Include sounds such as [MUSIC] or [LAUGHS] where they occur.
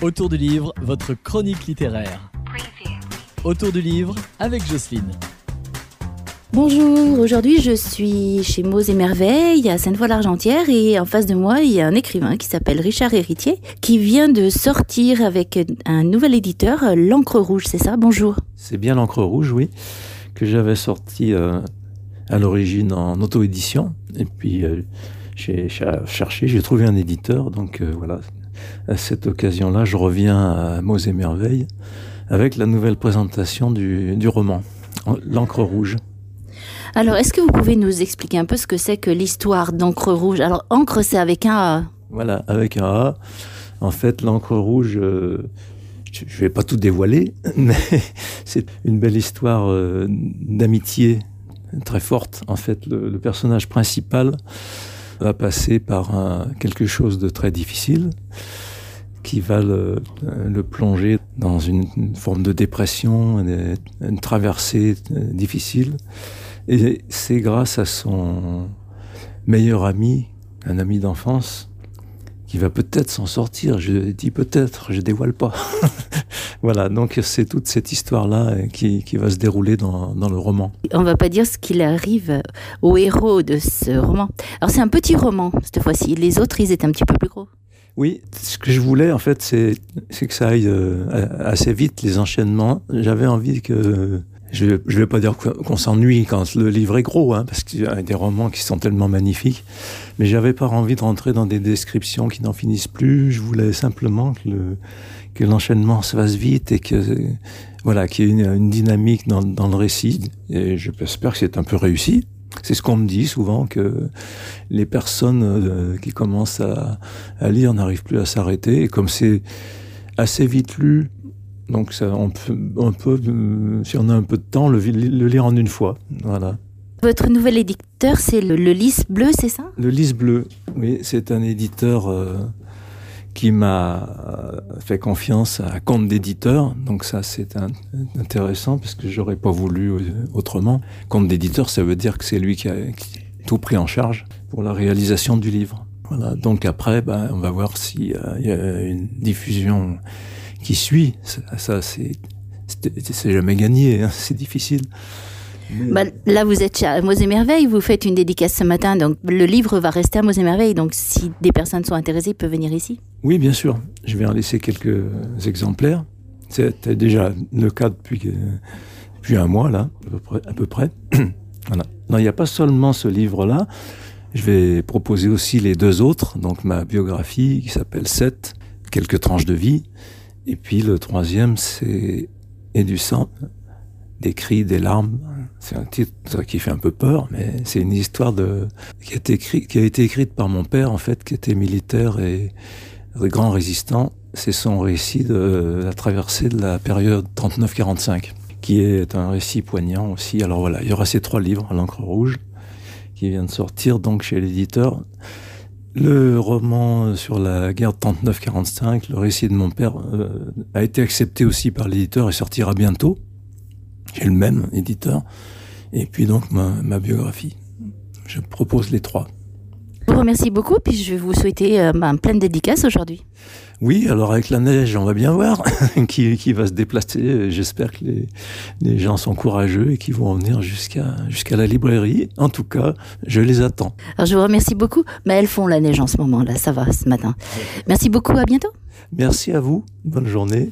Autour du livre, votre chronique littéraire. Autour du livre avec Jocelyne. Bonjour, aujourd'hui je suis chez Mots et Merveilles à Sainte-Foy-l'Argentière et en face de moi il y a un écrivain qui s'appelle Richard Héritier qui vient de sortir avec un nouvel éditeur, L'encre rouge, c'est ça? Bonjour. C'est bien L'encre rouge, oui, que j'avais sorti euh, à l'origine en auto-édition et puis euh, j'ai cherché, j'ai trouvé un éditeur, donc euh, voilà, à cette occasion-là je reviens à Mots et Merveilles avec la nouvelle présentation du, du roman, L'encre rouge. Alors, est-ce que vous pouvez nous expliquer un peu ce que c'est que l'histoire d'encre rouge? Alors, encre, c'est avec un A. Voilà, avec un A. En fait, l'encre rouge, euh, je ne vais pas tout dévoiler, [LAUGHS] mais c'est une belle histoire euh, d'amitié très forte. En fait, le, personnage principal va passer par quelque chose de très difficile qui va le, plonger dans une, forme de dépression, une traversée euh, difficile. Et c'est grâce à son meilleur ami, un ami d'enfance, qui va peut-être s'en sortir. Je dis peut-être, je dévoile pas. [LAUGHS] voilà, donc c'est toute cette histoire-là euh, qui, qui, va se dérouler dans, dans, le roman. On va pas dire ce qu'il arrive au héros de ce roman. Alors c'est un petit roman cette fois-ci. Les autres, ils étaient un petit peu plus gros. Oui, ce que je voulais en fait, c'est que ça aille euh, assez vite les enchaînements. J'avais envie que je ne vais pas dire qu'on s'ennuie quand le livre est gros, hein, parce qu'il y a des romans qui sont tellement magnifiques, mais j'avais pas envie de rentrer dans des descriptions qui n'en finissent plus. Je voulais simplement que le l'enchaînement se fasse vite et que voilà qu'il y ait une, dynamique dans, le récit. Et j'espère que c'est un peu réussi. C'est ce qu'on me dit souvent que les personnes euh, qui commencent à lire n'arrivent plus à s'arrêter. Et comme c'est assez vite lu, donc ça, on peut, on peut, si on a un peu de temps, le, le lire en une fois. Voilà. Votre nouvel éditeur, c'est le, le, Lys Bleu, c'est ça? Le Lys Bleu, oui, c'est un éditeur euh, qui m'a euh, fait confiance à compte d'éditeur. Donc ça, c'est intéressant parce que j'aurais pas voulu euh, autrement. Compte d'éditeur, ça veut dire que c'est lui qui a, qui a, tout pris en charge pour la réalisation du livre. Voilà. Donc après, ben, on va voir s'il euh, y a une diffusion qui suit. Ça, c'est jamais gagné, hein, c'est difficile. Bah, là, vous êtes chez Mots et Merveilles, vous faites une dédicace ce matin, donc le livre va rester à Mots et Merveilles, donc si des personnes sont intéressées, ils peuvent venir ici Oui, bien sûr. Je vais en laisser quelques exemplaires. C'était déjà le cas depuis, depuis un mois, là, à peu près. À peu près. [CLEARS THROAT] voilà. Non, il n'y a pas seulement ce livre-là. Je vais proposer aussi les deux autres, donc ma biographie qui s'appelle 7, quelques tranches de vie, et puis le troisième, c'est Et du sang, des cris, des larmes. C'est un titre qui fait un peu peur, mais c'est une histoire de qui a été été écrite par mon père en fait, qui était militaire et, grand résistant. C'est son récit de la traversée de la période 39-45, qui est un récit poignant aussi. Alors voilà, il y aura ces trois livres l'encre rouge qui viennent de sortir donc chez l'éditeur. Le roman sur la guerre de 39-45, le récit de mon père, euh, a été accepté aussi par l'éditeur et sortira bientôt. J'ai le même éditeur. Et puis donc ma, ma, biographie. Je propose les trois. Je vous remercie beaucoup, puis je vais vous souhaiter euh, bah, pleine dédicace aujourd'hui. Oui, alors avec la neige, on va bien voir [LAUGHS] qui, qui va se déplacer. J'espère que les, les gens sont courageux et qu'ils vont venir jusqu'à jusqu'à la librairie. En tout cas, je les attends. Alors je vous remercie beaucoup. Mais elles font la neige en ce moment, là, ça va ce matin. Merci beaucoup, à bientôt. Merci à vous. Bonne journée.